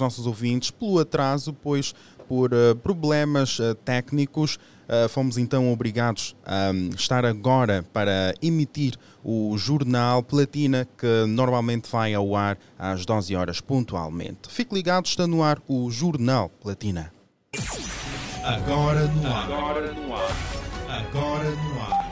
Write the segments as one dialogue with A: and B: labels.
A: nossos ouvintes pelo atraso, pois por uh, problemas uh, técnicos uh, fomos então obrigados a um, estar agora para emitir o jornal Platina que normalmente vai ao ar às 12 horas pontualmente. Fique ligado, está no ar o Jornal Platina.
B: Agora no ar. Agora no ar. Agora no ar.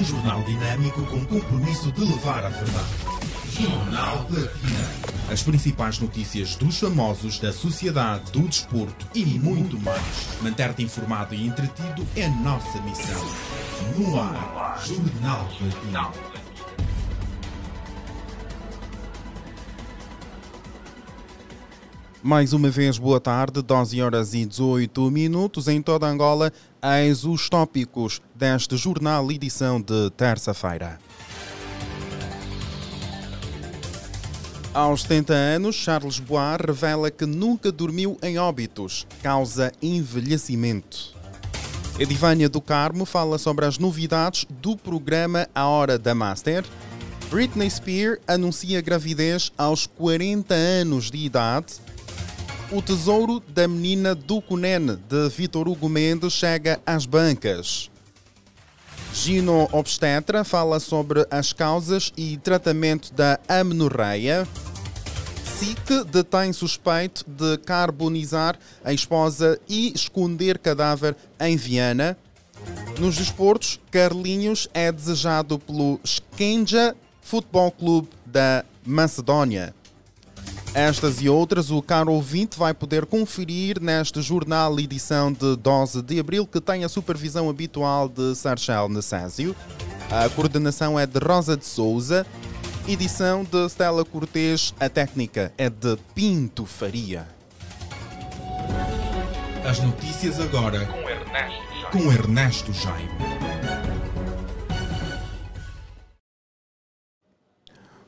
B: Um jornal dinâmico com compromisso de levar a verdade. Jornal Platina. As principais notícias dos famosos, da sociedade, do desporto e muito mais. Manter-te informado e entretido é nossa missão. No ar, Jornal Platina.
A: Mais uma vez, boa tarde, 12 horas e 18 minutos em toda Angola. Eis os tópicos deste jornal, edição de terça-feira. Aos 70 anos, Charles Bois revela que nunca dormiu em óbitos, causa envelhecimento. Edivânia do Carmo fala sobre as novidades do programa A Hora da Master. Britney Spears anuncia gravidez aos 40 anos de idade. O Tesouro da Menina do Cunene, de Vitor Hugo Mendes, chega às bancas. Gino Obstetra fala sobre as causas e tratamento da amenorreia. SIC detém suspeito de carbonizar a esposa e esconder cadáver em Viana. Nos desportos, Carlinhos é desejado pelo Skenja Futebol Clube da Macedónia. Estas e outras o caro ouvinte vai poder conferir neste jornal edição de 12 de abril, que tem a supervisão habitual de Sarchel Necésio. A coordenação é de Rosa de Souza. Edição de Stella Cortês. A técnica é de Pinto Faria.
B: As notícias agora com Ernesto Jaime. Com Ernesto Jaime.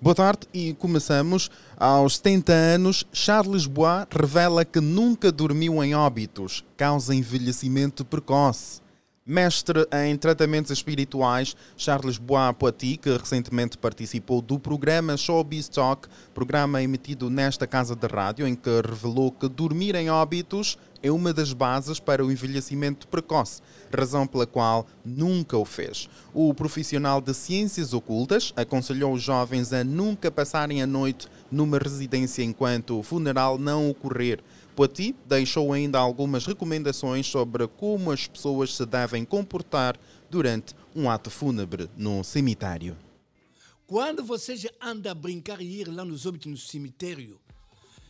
A: Boa tarde e começamos. Aos 70 anos, Charles Bois revela que nunca dormiu em óbitos, causa envelhecimento precoce. Mestre em tratamentos espirituais, Charles Bois Poiti, que recentemente participou do programa Showbiz Talk, programa emitido nesta casa de rádio, em que revelou que dormir em óbitos é uma das bases para o envelhecimento precoce, razão pela qual nunca o fez. O profissional de ciências ocultas aconselhou os jovens a nunca passarem a noite numa residência enquanto o funeral não ocorrer Poiti deixou ainda algumas recomendações sobre como as pessoas se devem comportar durante um ato fúnebre no cemitério.
C: Quando você já anda a brincar e ir lá nos óbitos no cemitério,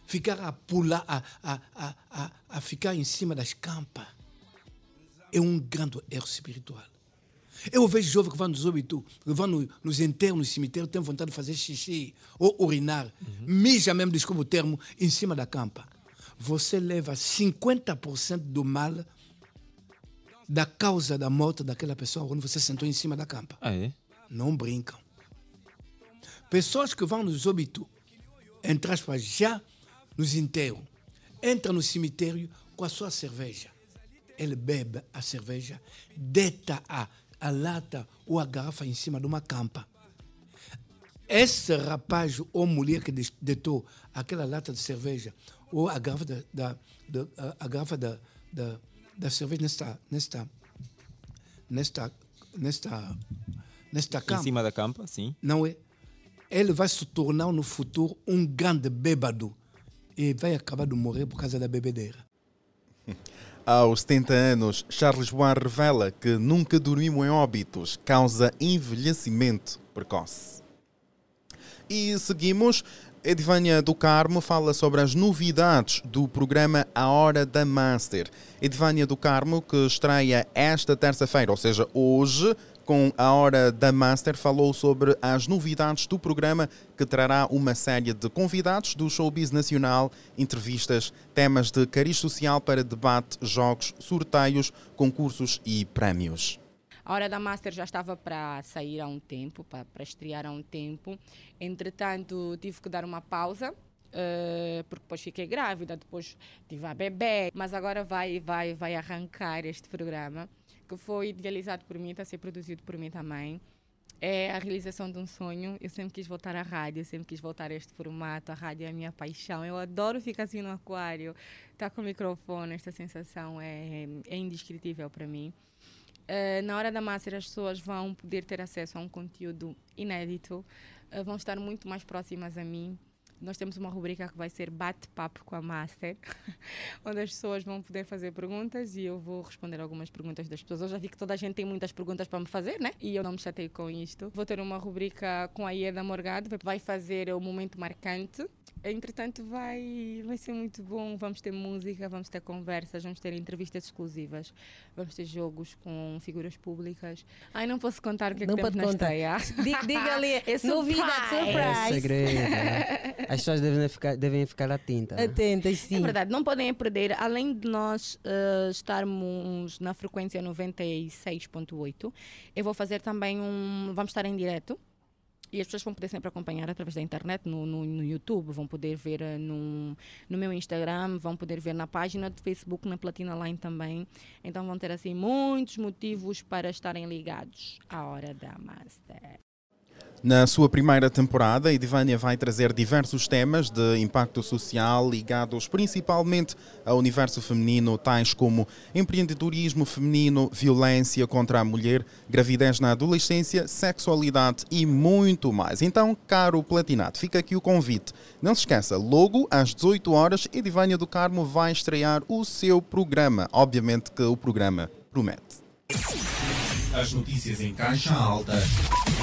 C: ficar a pular, a, a, a, a, a ficar em cima das campas, é um grande erro espiritual. Eu vejo jovens que vão nos óbitos, que vão no, nos enterros no cemitério, têm vontade de fazer xixi ou urinar, uhum. mija mesmo, desculpa o termo, em cima da campa você leva 50% do mal da causa da morte daquela pessoa quando você sentou em cima da campa.
D: Ah, é?
C: Não brincam. Pessoas que vão nos óbitos, entre aspas, já nos enterros, entram no cemitério com a sua cerveja. Ele bebe a cerveja, deita a, a lata ou a garrafa em cima de uma campa. Esse rapaz ou mulher que deitou aquela lata de cerveja ou a garrafa da, da, da a garrafa da, da, da cerveja nesta nesta nesta nesta nesta campa.
D: Em cima da campa, sim.
C: Não é? Ele vai se tornar no futuro um grande bêbado e vai acabar de morrer por causa da bebedeira.
A: Aos 70 anos, Charles Bois revela que nunca dormiu em óbitos, causa envelhecimento precoce. E seguimos Edvânia do Carmo fala sobre as novidades do programa A Hora da Master. Edvânia do Carmo, que estreia esta terça-feira, ou seja, hoje, com a Hora da Master, falou sobre as novidades do programa, que trará uma série de convidados do showbiz nacional, entrevistas, temas de cariz social para debate, jogos, sorteios, concursos e prémios.
E: A hora da Master já estava para sair há um tempo, para, estrear há um tempo. Entretanto, tive que dar uma pausa, uh, porque depois fiquei grávida, depois tive a bebê. Mas agora vai, vai, vai arrancar este programa, que foi idealizado por mim, está a ser produzido por mim também. é a realização de um sonho. Eu sempre quis voltar à rádio, eu sempre quis voltar a este formato. A rádio é a minha paixão. Eu adoro ficar assim no aquário, estar tá com o microfone. Esta sensação é, é indescritível para mim. Uh, na hora da Master, as pessoas vão poder ter acesso a um conteúdo inédito, uh, vão estar muito mais próximas a mim. Nós temos uma rubrica que vai ser Bate-Papo com a Master, onde as pessoas vão poder fazer perguntas e eu vou responder algumas perguntas das pessoas. Eu já vi que toda a gente tem muitas perguntas para me fazer, né? E eu não me chatei com isto. Vou ter uma rubrica com a Ieda Morgado, vai fazer o momento marcante Entretanto, vai, vai ser muito bom. Vamos ter música, vamos ter conversas, vamos ter entrevistas exclusivas, vamos ter jogos com figuras públicas. Ai, não posso contar o que é
D: não
E: que
D: temos
E: na estreia.
D: Diga, diga ali,
E: é
D: novidade, surprise.
F: É segredo. Né? As pessoas devem ficar, devem ficar atentas. Né?
D: Atentas, sim.
E: É verdade, não podem perder. Além de nós uh, estarmos na frequência 96.8, eu vou fazer também um. Vamos estar em direto e as pessoas vão poder sempre acompanhar através da internet, no, no, no YouTube, vão poder ver uh, no, no meu Instagram, vão poder ver na página do Facebook, na Platina Line também. Então vão ter assim muitos motivos para estarem ligados à hora da Master.
A: Na sua primeira temporada, Edivânia vai trazer diversos temas de impacto social ligados principalmente ao universo feminino, tais como empreendedorismo feminino, violência contra a mulher, gravidez na adolescência, sexualidade e muito mais. Então, caro Platinado, fica aqui o convite. Não se esqueça, logo às 18 horas, Edivânia do Carmo vai estrear o seu programa. Obviamente que o programa promete.
B: As notícias em caixa alta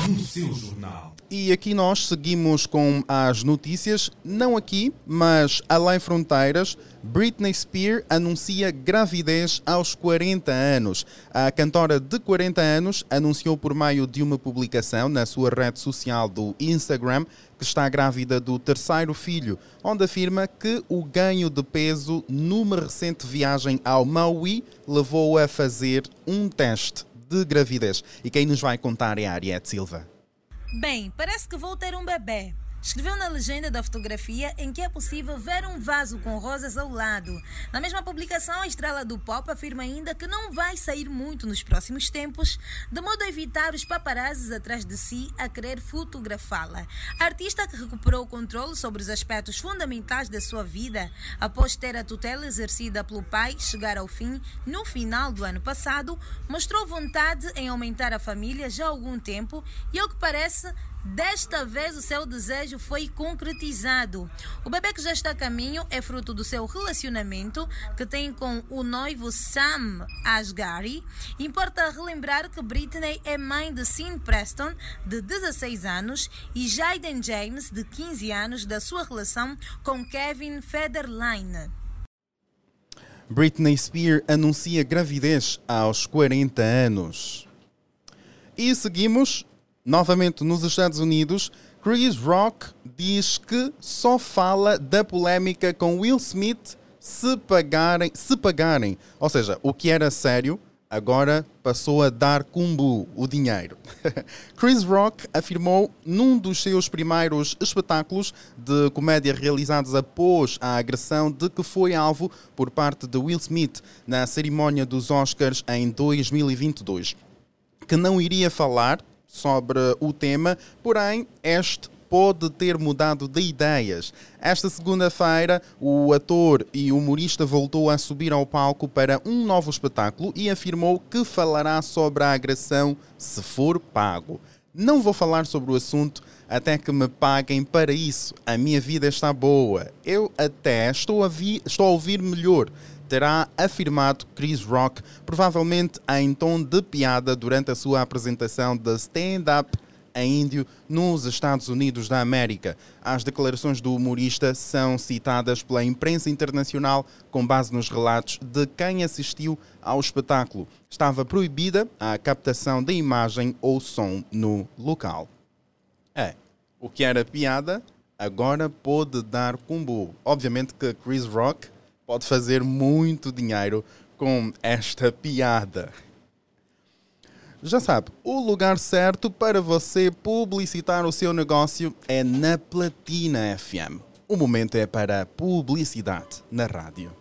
B: no seu jornal.
A: E aqui nós seguimos com as notícias, não aqui, mas além fronteiras. Britney Spears anuncia gravidez aos 40 anos. A cantora de 40 anos anunciou por meio de uma publicação na sua rede social do Instagram que está grávida do terceiro filho, onde afirma que o ganho de peso numa recente viagem ao Maui levou a fazer um teste de gravidez. E quem nos vai contar é a Ariete Silva.
G: Bem, parece que vou ter um bebê. Escreveu na legenda da fotografia em que é possível ver um vaso com rosas ao lado. Na mesma publicação, a estrela do pop afirma ainda que não vai sair muito nos próximos tempos, de modo a evitar os paparazzis atrás de si a querer fotografá-la. A artista que recuperou o controle sobre os aspectos fundamentais da sua vida após ter a tutela exercida pelo pai chegar ao fim no final do ano passado, mostrou vontade em aumentar a família já há algum tempo e, ao que parece, Desta vez o seu desejo foi concretizado. O bebê que já está a caminho é fruto do seu relacionamento que tem com o noivo Sam Asghari. Importa relembrar que Britney é mãe de Sean Preston, de 16 anos, e Jaden James, de 15 anos, da sua relação com Kevin Federline.
A: Britney Spears anuncia gravidez aos 40 anos. E seguimos novamente nos Estados Unidos, Chris Rock diz que só fala da polémica com Will Smith se pagarem, se pagarem. Ou seja, o que era sério agora passou a dar cumbu o dinheiro. Chris Rock afirmou num dos seus primeiros espetáculos de comédia realizados após a agressão de que foi alvo por parte de Will Smith na cerimónia dos Oscars em 2022 que não iria falar sobre o tema, porém, este pode ter mudado de ideias. Esta segunda-feira, o ator e humorista voltou a subir ao palco para um novo espetáculo e afirmou que falará sobre a agressão se for pago. Não vou falar sobre o assunto até que me paguem para isso. A minha vida está boa. Eu até estou a, estou a ouvir melhor terá afirmado Chris Rock, provavelmente em tom de piada durante a sua apresentação de stand-up em índio nos Estados Unidos da América. As declarações do humorista são citadas pela imprensa internacional com base nos relatos de quem assistiu ao espetáculo. Estava proibida a captação de imagem ou som no local. É, o que era piada agora pode dar cumbu. Obviamente que Chris Rock pode fazer muito dinheiro com esta piada. Já sabe, o lugar certo para você publicitar o seu negócio é na Platina FM. O momento é para publicidade na rádio.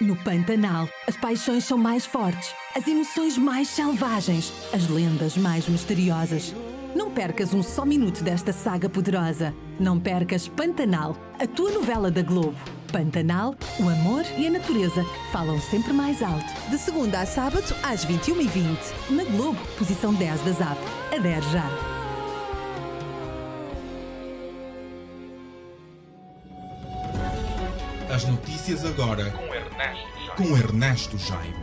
H: No Pantanal, as paixões são mais fortes, as emoções mais selvagens, as lendas mais misteriosas. Não percas um só minuto desta saga poderosa. Não percas Pantanal, a tua novela da Globo. Pantanal, o amor e a natureza falam sempre mais alto. De segunda a sábado, às 21h20. Na Globo, posição 10 da ZAP. Adere já.
B: As notícias agora Ernesto, com Ernesto Jaime.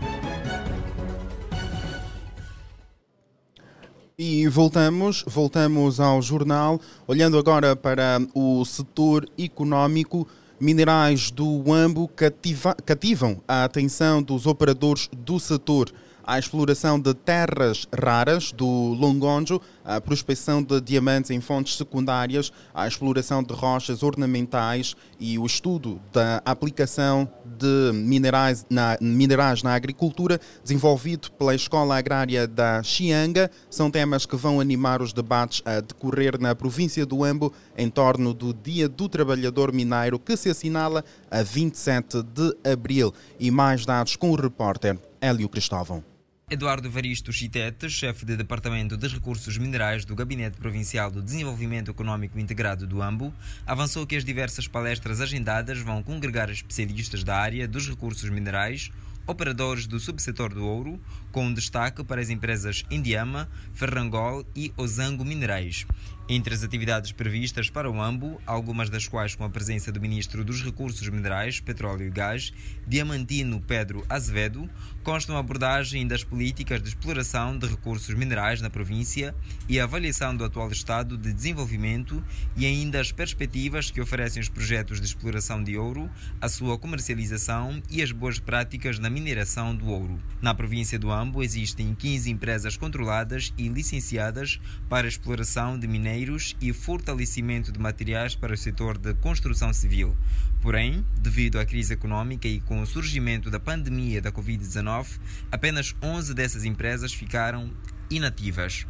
A: E voltamos, voltamos ao jornal, olhando agora para o setor económico. Minerais do Ambo cativa, cativam a atenção dos operadores do setor à exploração de terras raras do Longonjo, à prospecção de diamantes em fontes secundárias, à exploração de rochas ornamentais e o estudo da aplicação de minerais na, minerais na agricultura, desenvolvido pela Escola Agrária da Xianga, são temas que vão animar os debates a decorrer na província do Ambo em torno do Dia do Trabalhador Mineiro, que se assinala a 27 de abril. E mais dados com o repórter Hélio Cristóvão.
I: Eduardo Varisto Chitete, chefe de Departamento de Recursos Minerais do Gabinete Provincial do Desenvolvimento Econômico Integrado do AMBO, avançou que as diversas palestras agendadas vão congregar especialistas da área dos recursos minerais, operadores do subsetor do ouro, com destaque para as empresas Indiama, Ferrangol e Ozango Minerais. Entre as atividades previstas para o AMBO, algumas das quais com a presença do Ministro dos Recursos Minerais, Petróleo e Gás, Diamantino Pedro Azevedo, constam a abordagem das políticas de exploração de recursos minerais na província e a avaliação do atual estado de desenvolvimento e ainda as perspectivas que oferecem os projetos de exploração de ouro, a sua comercialização e as boas práticas na mineração do ouro. Na província do AMBO existem 15 empresas controladas e licenciadas para exploração de minérios e fortalecimento de materiais para o setor de construção civil. Porém, devido à crise econômica e com o surgimento da pandemia da Covid-19, apenas 11 dessas empresas ficaram inativas.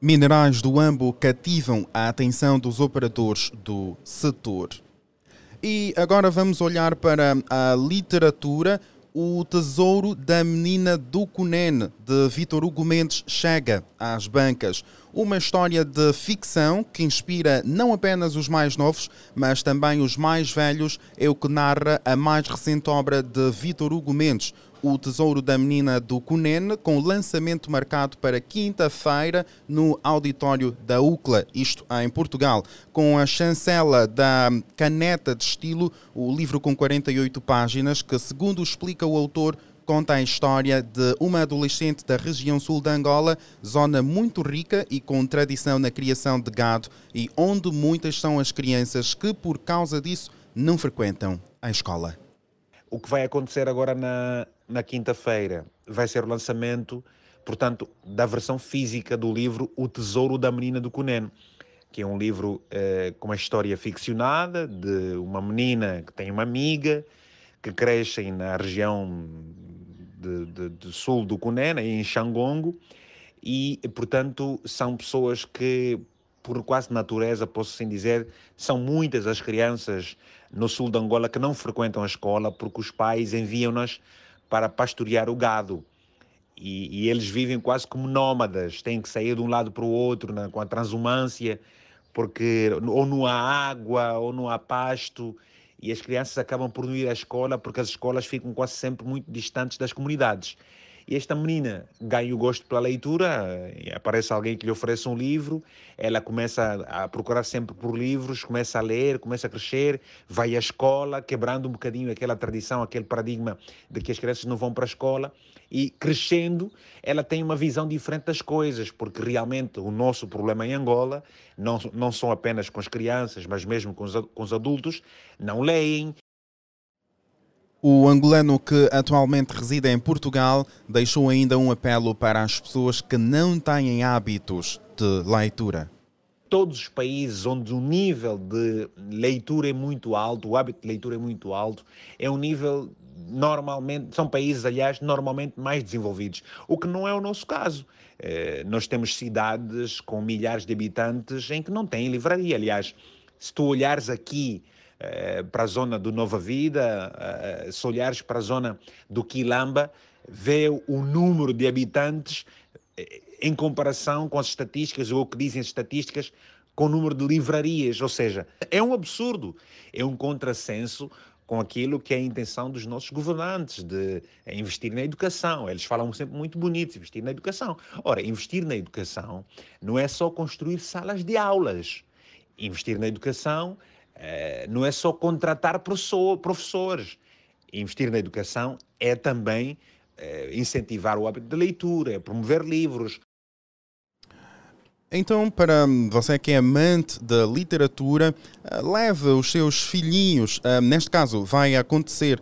A: Minerais do Ambo cativam a atenção dos operadores do setor. E agora vamos olhar para a literatura. O Tesouro da Menina do Cunene, de Vitor Hugo Mendes, chega às bancas. Uma história de ficção que inspira não apenas os mais novos, mas também os mais velhos, é o que narra a mais recente obra de Vitor Hugo Mendes, O Tesouro da Menina do Cunene, com lançamento marcado para quinta-feira no auditório da UCLA, isto em Portugal. Com a chancela da Caneta de Estilo, o livro com 48 páginas, que, segundo explica o autor, conta a história de uma adolescente da região sul da Angola, zona muito rica e com tradição na criação de gado, e onde muitas são as crianças que, por causa disso, não frequentam a escola.
J: O que vai acontecer agora na, na quinta-feira vai ser o lançamento, portanto, da versão física do livro O Tesouro da Menina do Cunene, que é um livro eh, com uma história ficcionada de uma menina que tem uma amiga que crescem na região de, de, de sul do Cunene, em Xangongo, e, portanto, são pessoas que, por quase natureza, posso assim dizer, são muitas as crianças no sul de Angola que não frequentam a escola porque os pais enviam-nas para pastorear o gado. E, e, eles vivem quase como nómadas, têm que sair de um lado para o outro na, com a transumância, porque ou não há água ou não há pasto, e as crianças acabam por não ir à escola porque as escolas ficam quase sempre muito distantes das comunidades. E esta menina ganha o gosto pela leitura, aparece alguém que lhe oferece um livro, ela começa a procurar sempre por livros, começa a ler, começa a crescer, vai à escola, quebrando um bocadinho aquela tradição, aquele paradigma de que as crianças não vão para a escola. E crescendo, ela tem uma visão diferente das coisas, porque realmente o nosso problema em Angola não, não são apenas com as crianças, mas mesmo com os, com os adultos, não leem,
A: o angolano que atualmente reside em Portugal deixou ainda um apelo para as pessoas que não têm hábitos de leitura.
J: Todos os países onde o nível de leitura é muito alto, o hábito de leitura é muito alto, é um nível normalmente, são países, aliás, normalmente mais desenvolvidos, o que não é o nosso caso. Eh, nós temos cidades com milhares de habitantes em que não têm livraria. Aliás, se tu olhares aqui eh, para a zona do Nova Vida, eh, se olhares para a zona do Quilamba, vê o número de habitantes eh, em comparação com as estatísticas, ou o que dizem as estatísticas, com o número de livrarias. Ou seja, é um absurdo, é um contrassenso com aquilo que é a intenção dos nossos governantes de investir na educação. Eles falam sempre muito bonito, investir na educação. Ora, investir na educação não é só construir salas de aulas. Investir na educação não é só contratar professores. Investir na educação é também eh, incentivar o hábito de leitura, é promover livros.
A: Então, para você que é amante da literatura, eh, leve os seus filhinhos. Neste caso, vai acontecer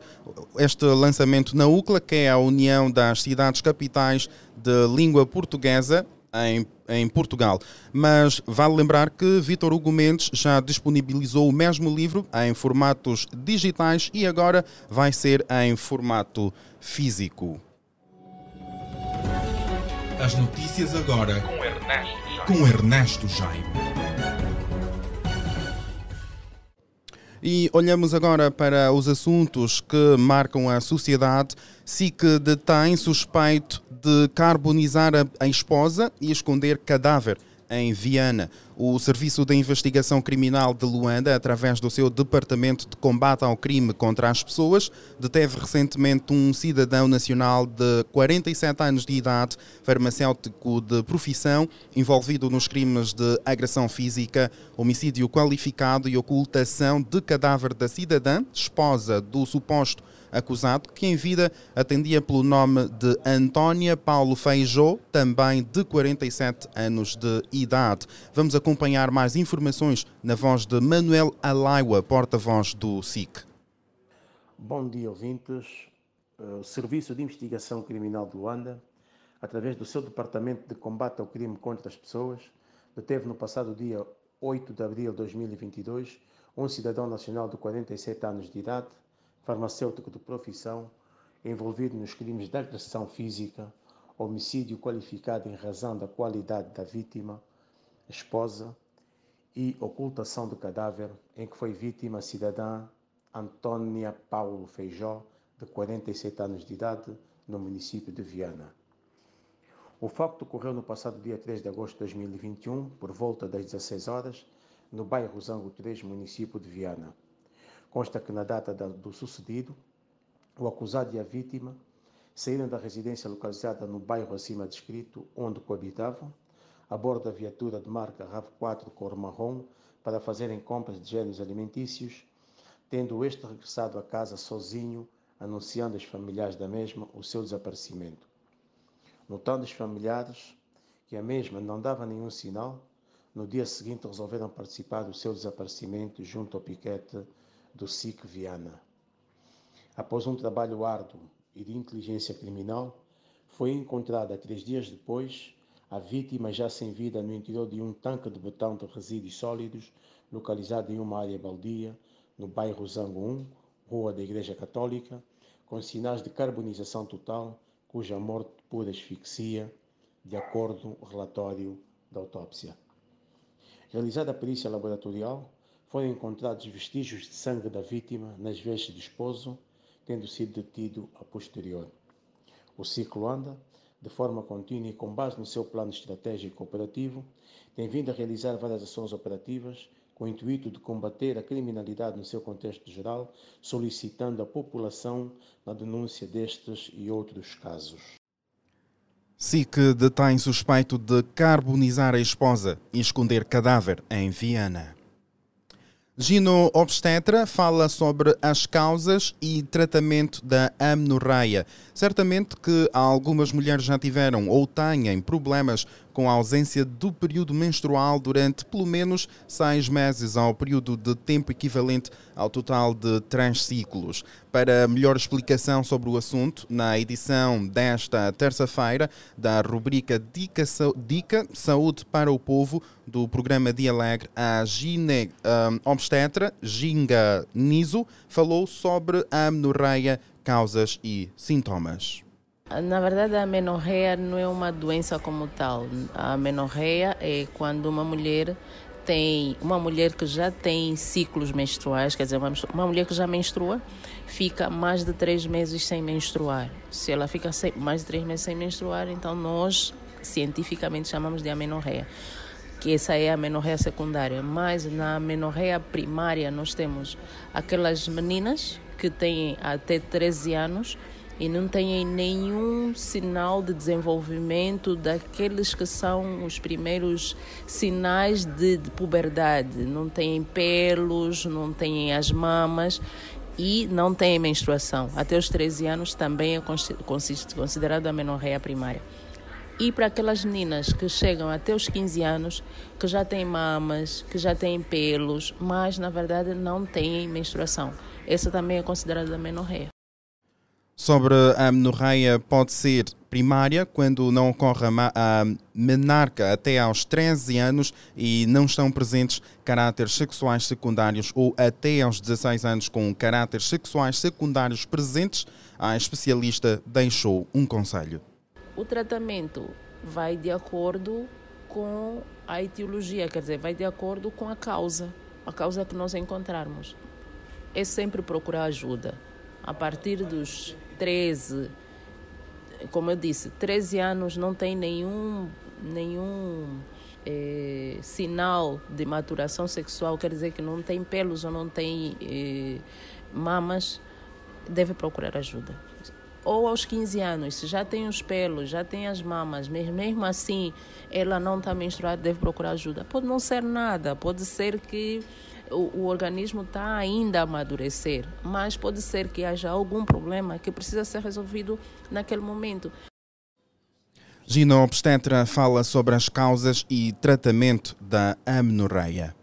A: este lançamento na UCLA, que é a União das Cidades Capitais de Língua Portuguesa, em, em Portugal. Mas vale lembrar que Vitor Hugo Mendes já disponibilizou o mesmo livro em formatos digitais e agora vai ser em formato físico.
B: As notícias agora com Ernesto, com Ernesto Jaime.
A: E olhamos agora para os assuntos que marcam a sociedade. SIC detém suspeito de carbonizar a, esposa e esconder cadáver em Viana. O Serviço de Investigação Criminal de Luanda, através do seu Departamento de Combate ao Crime contra as Pessoas, deteve recentemente um cidadão nacional de 47 anos de idade, farmacêutico de profissão, envolvido nos crimes de agressão física, homicídio qualificado e ocultação de cadáver da cidadã, esposa do suposto acusado, que em vida atendia pelo nome de Antónia Paulo Feijó, também de 47 anos de idade. Vamos acompanhar mais informações na voz de Manuel Alaiwa, porta-voz do SIC.
K: Bom dia, ouvintes. O Serviço de Investigação Criminal de Luanda, através do seu Departamento de Combate ao Crime contra as Pessoas, deteve no passado dia 8 de abril de 2022 um cidadão nacional de 47 anos de idade, farmacêutico de profissão, envolvido nos crimes de agressão física, homicídio qualificado em razão da qualidade da vítima, esposa, e ocultação do cadáver, em que foi vítima a cidadã Antônia Paulo Feijó, de 47 anos de idade, no município de Viana. O facto ocorreu no passado dia 3 de agosto de 2021, por volta das 16 horas, no bairro Zango 3, município de Viana. Consta que na data do sucedido, o acusado e a vítima saíram da residência localizada no bairro acima descrito, onde coabitavam, a bordo da viatura de marca RAV4 cor marrom para fazerem compras de gêneros alimentícios, tendo este regressado a casa sozinho, anunciando aos familiares da mesma o seu desaparecimento. Notando os familiares que a mesma não dava nenhum sinal, no dia seguinte resolveram participar do seu desaparecimento junto ao piquete do SIC Viana. Após um trabalho árduo e de inteligência criminal, foi encontrada três dias depois a vítima já sem vida no interior de um tanque de botão de resíduos sólidos localizado em uma área baldia no bairro Zango 1, Rua da Igreja Católica, com sinais de carbonização total, cuja morte por asfixia, de acordo com o relatório da autópsia. Realizada a perícia laboratorial, foram encontrados vestígios de sangue da vítima nas vestes do esposo, tendo sido detido a posterior. O ciclo anda, de forma contínua e com base no seu plano estratégico operativo, tem vindo a realizar várias ações operativas com o intuito de combater a criminalidade no seu contexto geral, solicitando a população na denúncia destes e outros casos.
A: SIC detém suspeito de carbonizar a esposa e esconder cadáver em Viana. Gino Obstetra fala sobre as causas e tratamento da amenorreia. Certamente que algumas mulheres já tiveram ou têm problemas com a ausência do período menstrual durante pelo menos seis meses, ao período de tempo equivalente ao total de três ciclos. Para melhor explicação sobre o assunto, na edição desta terça-feira da rubrica Dica, Dica, Saúde para o Povo do programa Dia Alegre, a gine um, obstetra Ginga Niso falou sobre a amenorreia, causas e sintomas.
L: Na verdade, a menorreia não é uma doença como tal. A menorreia é quando uma mulher tem uma mulher que já tem ciclos menstruais, quer dizer, uma, uma mulher que já menstrua, fica mais de três meses sem menstruar. Se ela fica sem, mais de três meses sem menstruar, então nós cientificamente chamamos de amenorreia, que essa é a menorreia secundária. Mas na menorreia primária nós temos aquelas meninas que têm até 13 anos e não têm nenhum sinal de desenvolvimento daqueles que são os primeiros sinais de, de puberdade. Não têm pelos, não têm as mamas e não têm menstruação. Até os 13 anos também é considerada a menorreia primária. E para aquelas meninas que chegam até os 15 anos, que já têm mamas, que já têm pelos, mas na verdade não têm menstruação. Essa também é considerada menorreia
A: sobre a menorreia pode ser primária, quando não ocorre a menarca até aos 13 anos e não estão presentes caráteres sexuais secundários ou até aos 16 anos com caráteres sexuais secundários presentes, a especialista deixou um conselho.
L: O tratamento vai de acordo com a etiologia, quer dizer, vai de acordo com a causa, a causa que nós encontrarmos. É sempre procurar ajuda. A partir dos 13, como eu disse, 13 anos não tem nenhum, nenhum é, sinal de maturação sexual, quer dizer que não tem pelos ou não tem é, mamas, deve procurar ajuda. Ou aos 15 anos, se já tem os pelos, já tem as mamas, mas mesmo assim ela não está menstruada, deve procurar ajuda. Pode não ser nada, pode ser que o, o organismo está ainda a amadurecer, mas pode ser que haja algum problema que precisa ser resolvido naquele momento.
A: Gina Obstetra fala sobre as causas e tratamento da amenorreia.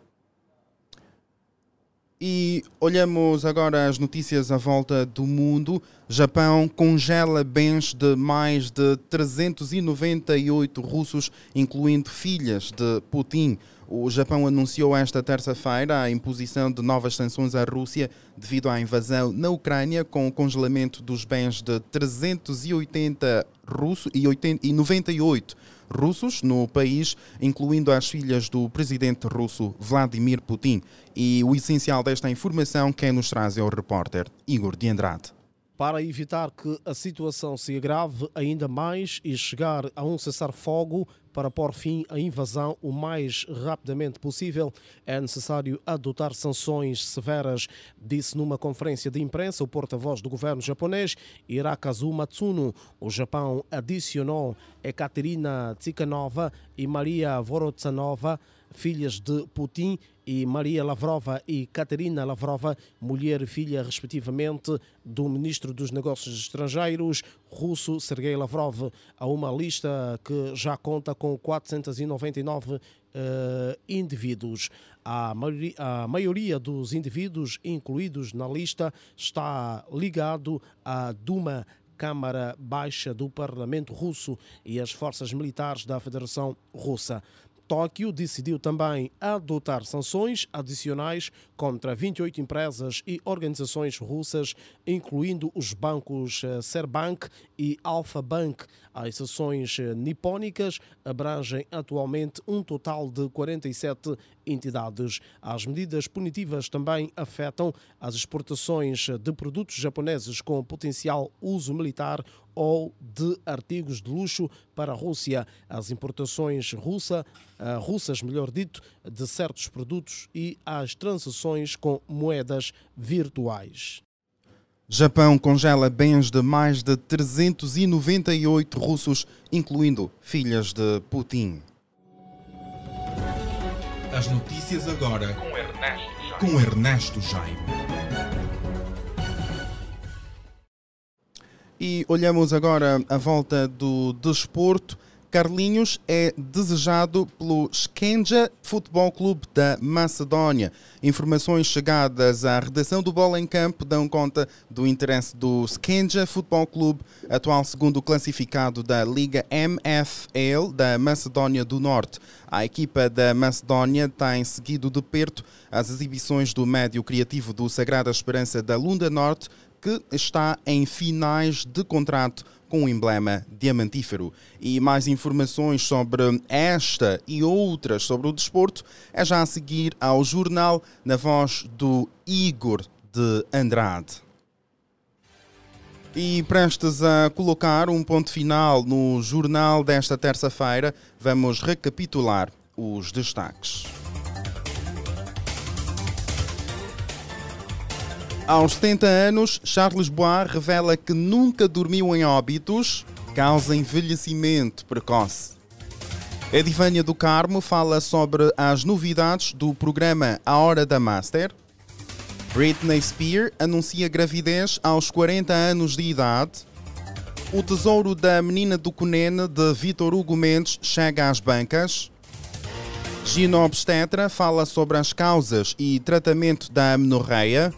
A: E olhamos agora as notícias à volta do mundo. Japão congela bens de mais de 398 russos, incluindo filhas de Putin. O Japão anunciou esta terça-feira a imposição de novas sanções à Rússia devido à invasão na Ucrânia, com o congelamento dos bens de 380 russos e, 80, e 98 russos no país, incluindo as filhas do presidente russo Vladimir Putin. E o essencial desta informação quem nos traz é o repórter Igor de Andrade.
M: Para evitar que a situação se agrave ainda mais e chegar a um cessar-fogo para pôr fim à invasão o mais rapidamente possível, é necessário adotar sanções severas, disse numa conferência de imprensa o porta-voz do governo japonês, Hirakazu Matsuno. O Japão adicionou Ekaterina Tsikhanova e Maria Vorotsanova filhas de Putin e Maria Lavrova e Katerina Lavrova, mulher e filha, respectivamente, do ministro dos Negócios Estrangeiros russo Sergei Lavrov, a uma lista que já conta com 499 uh, eh, indivíduos. A maioria, a maioria dos indivíduos incluídos na lista está ligado à Duma Câmara Baixa do Parlamento Russo e às forças militares da Federação Russa. Tóquio decidiu também adotar sanções adicionais contra 28 empresas e organizações russas, incluindo os bancos eh, Serbank e Alfa Bank. As sanções eh, nipónicas abrangem atualmente um total de 47 entidades. As medidas punitivas também afetam as exportações de produtos japoneses com potencial uso militar ou de artigos de luxo para a Rússia, as importações russa, uh, russas, melhor dito, de certos produtos e as transações com moedas virtuais.
A: Japão congela bens de mais de 398 russos, incluindo filhas de Putin.
B: As notícias agora com Ernesto Jaime. Com Ernesto Jaime.
A: E olhamos agora a volta do desporto. Carlinhos é desejado pelo Skenja Futebol Clube da Macedónia. Informações chegadas à redação do Bola em Campo dão conta do interesse do Skenja Futebol Clube, atual segundo classificado da Liga MFL da Macedónia do Norte. A equipa da Macedónia tem seguido de perto as exibições do médio criativo do Sagrada Esperança da Lunda Norte, que está em finais de contrato com o emblema diamantífero. E mais informações sobre esta e outras sobre o desporto é já a seguir ao jornal na voz do Igor de Andrade. E prestes a colocar um ponto final no jornal desta terça-feira, vamos recapitular os destaques. Aos 70 anos, Charles Bois revela que nunca dormiu em óbitos, causa envelhecimento precoce. Edivânia do Carmo fala sobre as novidades do programa A Hora da Master. Britney Spears anuncia gravidez aos 40 anos de idade. O tesouro da menina do Cunene de Vitor Hugo Mendes chega às bancas. Gino Obstetra fala sobre as causas e tratamento da amenorreia.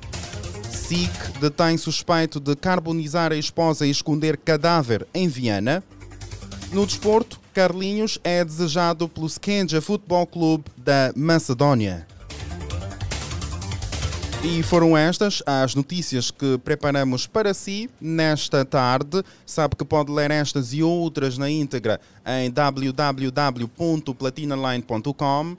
A: SIC detém suspeito de carbonizar a esposa e esconder cadáver em Viana. No desporto, Carlinhos é desejado pelo Skenja Futebol Clube da Macedónia. E foram estas as notícias que preparamos para si nesta tarde. Sabe que pode ler estas e outras na íntegra em www.platinaline.com.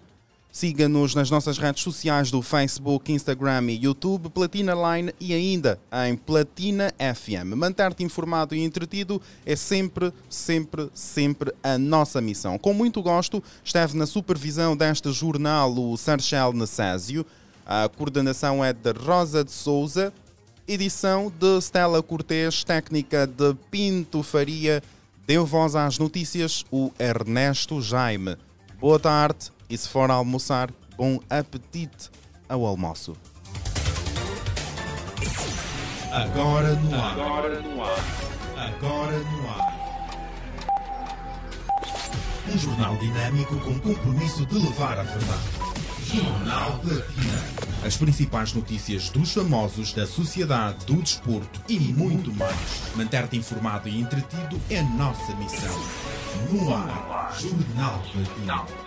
A: Siga-nos nas nossas redes sociais do Facebook, Instagram e YouTube, Platina Line e ainda em Platina FM. Manter-te informado e entretido é sempre, sempre, sempre a nossa missão. Com muito gosto, esteve na supervisão deste jornal o Sarchel Necésio. A coordenação é de Rosa de Souza, edição de Stella Cortês, técnica de Pinto Faria. Deu voz às notícias o Ernesto Jaime. Boa tarde e se for almoçar, bom apetite ao almoço.
B: Agora no ar. Agora no ar. Agora no ar. Um jornal dinâmico com compromisso de levar a verdade. Jornal Platina. As principais notícias dos famosos, da sociedade, do desporto e muito mais. Manter-te informado e entretido é nossa missão. No ar. Jornal Platina.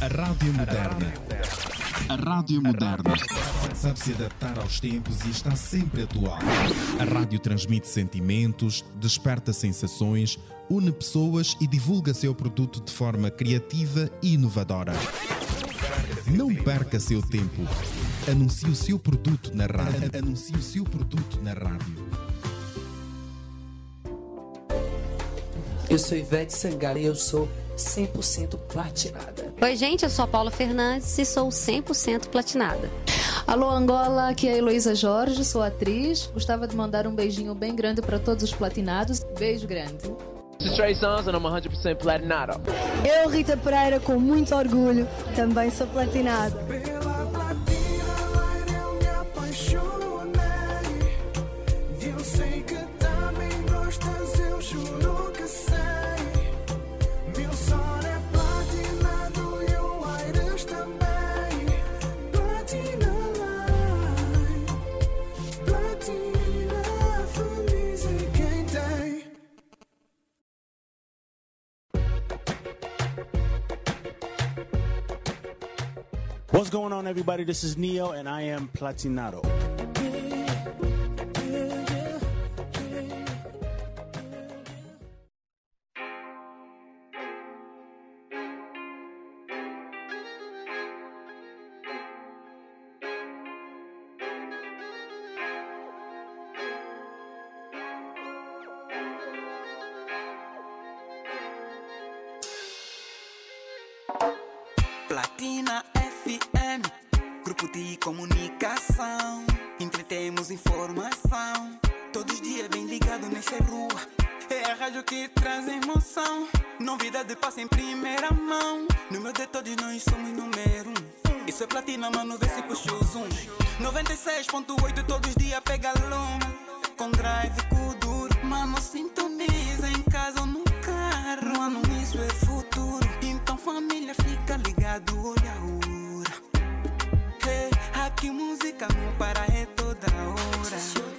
B: A Rádio Moderna. A Rádio Moderna. Sabe se adaptar aos tempos e está sempre atual. A rádio transmite sentimentos, desperta sensações, une pessoas e divulga seu produto de forma criativa e inovadora. Não perca seu tempo. Anuncie o seu produto na rádio. Anuncie o seu produto na rádio.
N: Eu sou Ivete Sangalo e eu sou 100% platinada.
O: Oi, gente, eu sou a Paula Fernandes e sou 100% platinada.
P: Alô, Angola, aqui é a Heloísa Jorge, sou atriz. Gostava de mandar um beijinho bem grande para todos os platinados. Beijo grande.
Q: And I'm 100% platinado.
R: Eu, Rita Pereira, com muito orgulho, também sou platinada.
S: Going on, everybody? This is Neo, and I am Platinado.
T: que música meu para é toda hora.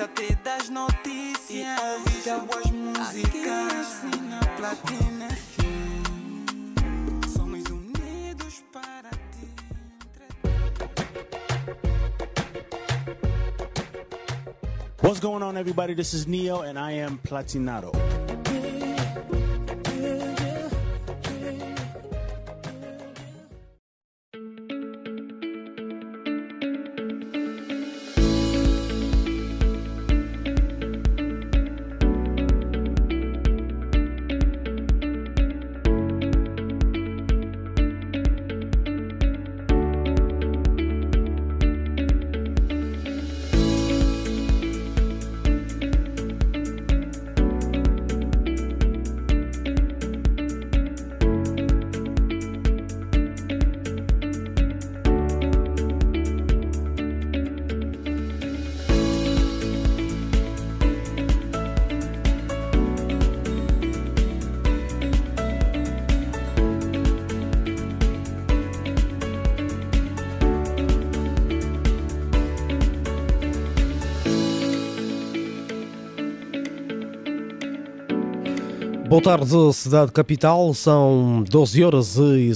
T: até das notícias. E ouvir boas músicas na platina
S: What's going on, everybody? This is Neo, and I am Platinado.
M: voltar de cidade capital, são 12 horas e